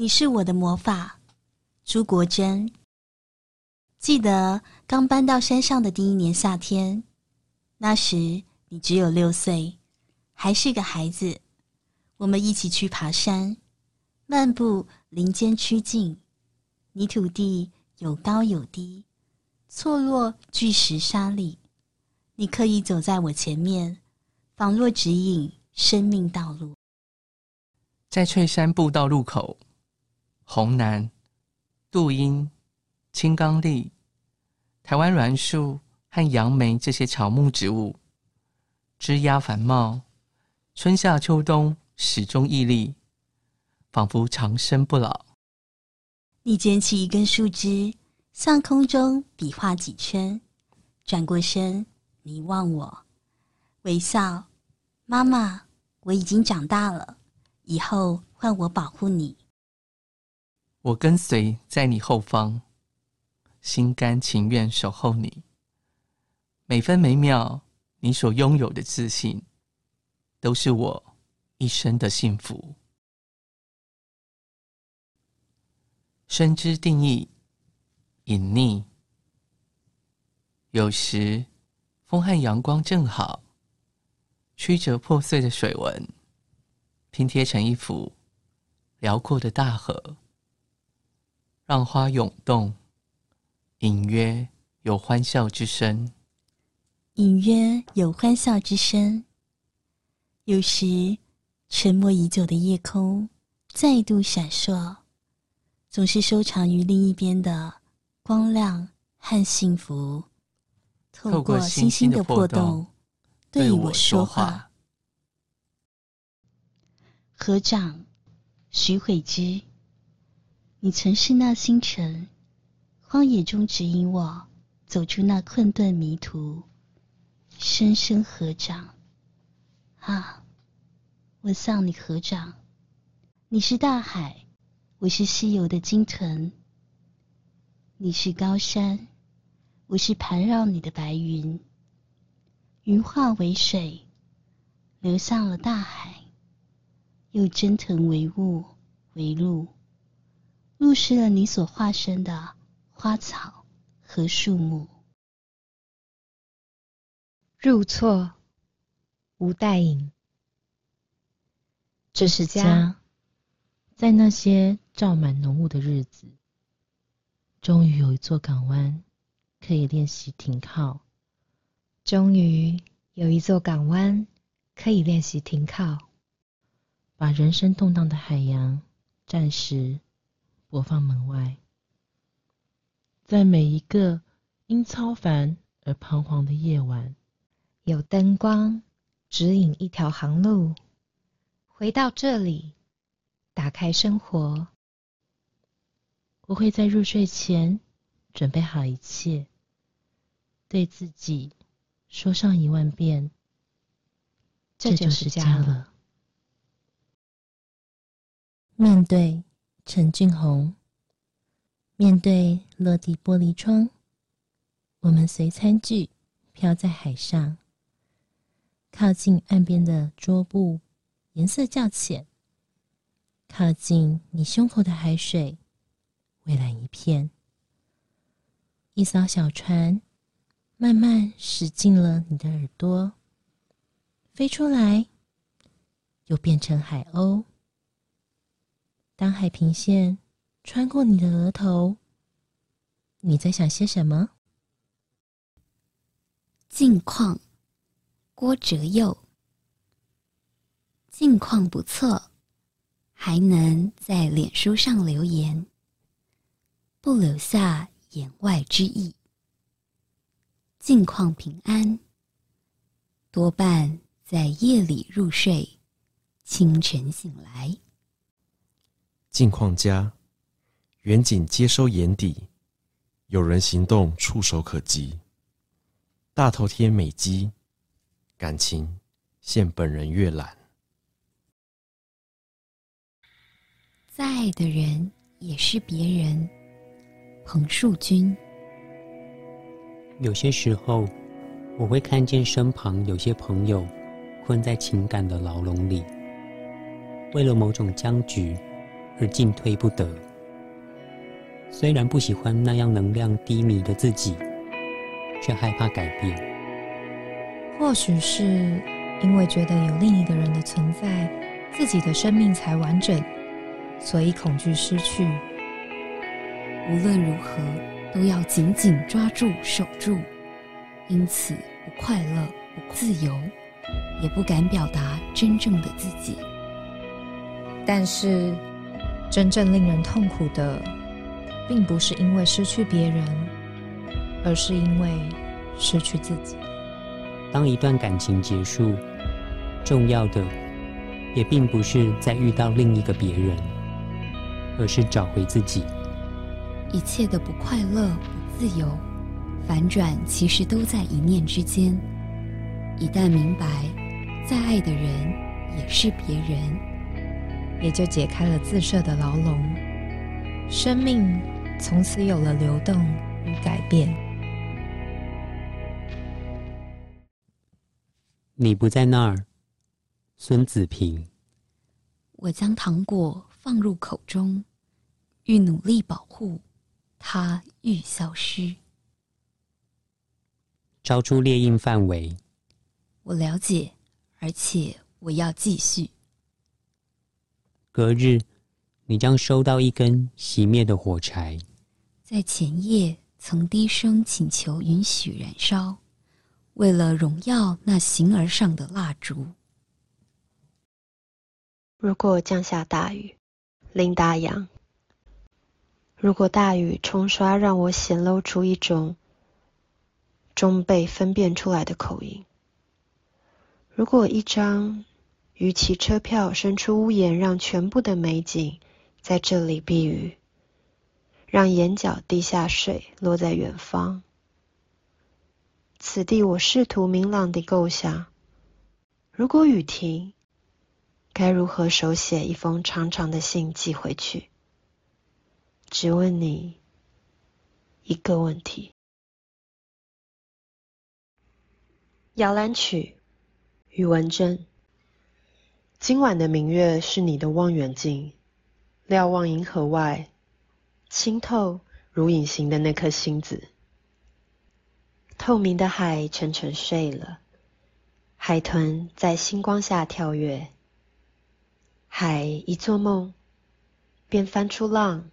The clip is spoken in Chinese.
你是我的魔法，朱国珍。记得刚搬到山上的第一年夏天，那时你只有六岁，还是个孩子。我们一起去爬山，漫步林间曲径，泥土地有高有低，错落巨石沙砾。你刻意走在我前面，仿若指引生命道路。在翠山步道路口，红楠、杜英、青冈栎、台湾栾树和杨梅这些乔木植物，枝桠繁茂，春夏秋冬。始终屹立，仿佛长生不老。你捡起一根树枝，向空中比划几圈，转过身，凝望我，微笑。妈妈，我已经长大了，以后换我保护你。我跟随在你后方，心甘情愿守候你。每分每秒，你所拥有的自信，都是我。一生的幸福。深知定义，隐匿。有时风和阳光正好，曲折破碎的水纹，拼贴成一幅辽阔的大河，让花涌动，隐约有欢笑之声。隐约有欢笑之声。有时。沉默已久的夜空再度闪烁，总是收藏于另一边的光亮和幸福。透过星星的破洞，对我说话。合掌，徐慧之，你曾是那星辰，荒野中指引我走出那困顿迷途。深深合掌，啊。我向你合掌，你是大海，我是西游的鲸豚；你是高山，我是盘绕你的白云。云化为水，流向了大海，又蒸腾为雾为露，露湿了你所化身的花草和树木。入错，吴代颖。这是家，在那些罩满浓雾的日子，终于有一座港湾可以练习停靠。终于有一座港湾可以练习停靠，把人生动荡的海洋暂时播放门外，在每一个因超凡而彷徨的夜晚，有灯光指引一条航路。回到这里，打开生活。我会在入睡前准备好一切，对自己说上一万遍：“这就是家了。”面对陈俊宏，面对落地玻璃窗，我们随餐具飘在海上，靠近岸边的桌布。颜色较浅，靠近你胸口的海水，蔚蓝一片。一艘小船慢慢驶进了你的耳朵，飞出来，又变成海鸥。当海平线穿过你的额头，你在想些什么？近况，郭哲佑。近况不错，还能在脸书上留言，不留下言外之意。近况平安，多半在夜里入睡，清晨醒来。近况佳，远景接收眼底，有人行动触手可及。大头贴美肌，感情现本人阅览。在的人也是别人。彭树君，有些时候我会看见身旁有些朋友困在情感的牢笼里，为了某种僵局而进退不得。虽然不喜欢那样能量低迷的自己，却害怕改变。或许是因为觉得有另一个人的存在，自己的生命才完整，所以恐惧失去。无论如何，都要紧紧抓住、守住。因此，不快乐、不自由，也不敢表达真正的自己。但是，真正令人痛苦的，并不是因为失去别人，而是因为失去自己。当一段感情结束，重要的也并不是再遇到另一个别人，而是找回自己。一切的不快乐、不自由、反转，其实都在一念之间。一旦明白，再爱的人也是别人，也就解开了自设的牢笼，生命从此有了流动与改变。你不在那儿，孙子平。我将糖果放入口中，欲努力保护，它欲消失。超出列印范围。我了解，而且我要继续。隔日，你将收到一根熄灭的火柴。在前夜曾低声请求允许燃烧。为了荣耀那形而上的蜡烛。如果降下大雨，林大洋。如果大雨冲刷让我显露出一种终被分辨出来的口音。如果一张逾期车票伸出屋檐，让全部的美景在这里避雨，让眼角滴下水落在远方。此地，我试图明朗地构想：如果雨停，该如何手写一封长长的信寄回去？只问你一个问题。摇篮曲，余文珍。今晚的明月是你的望远镜，瞭望银河外，清透如隐形的那颗星子。透明的海沉沉睡了，海豚在星光下跳跃。海一做梦，便翻出浪，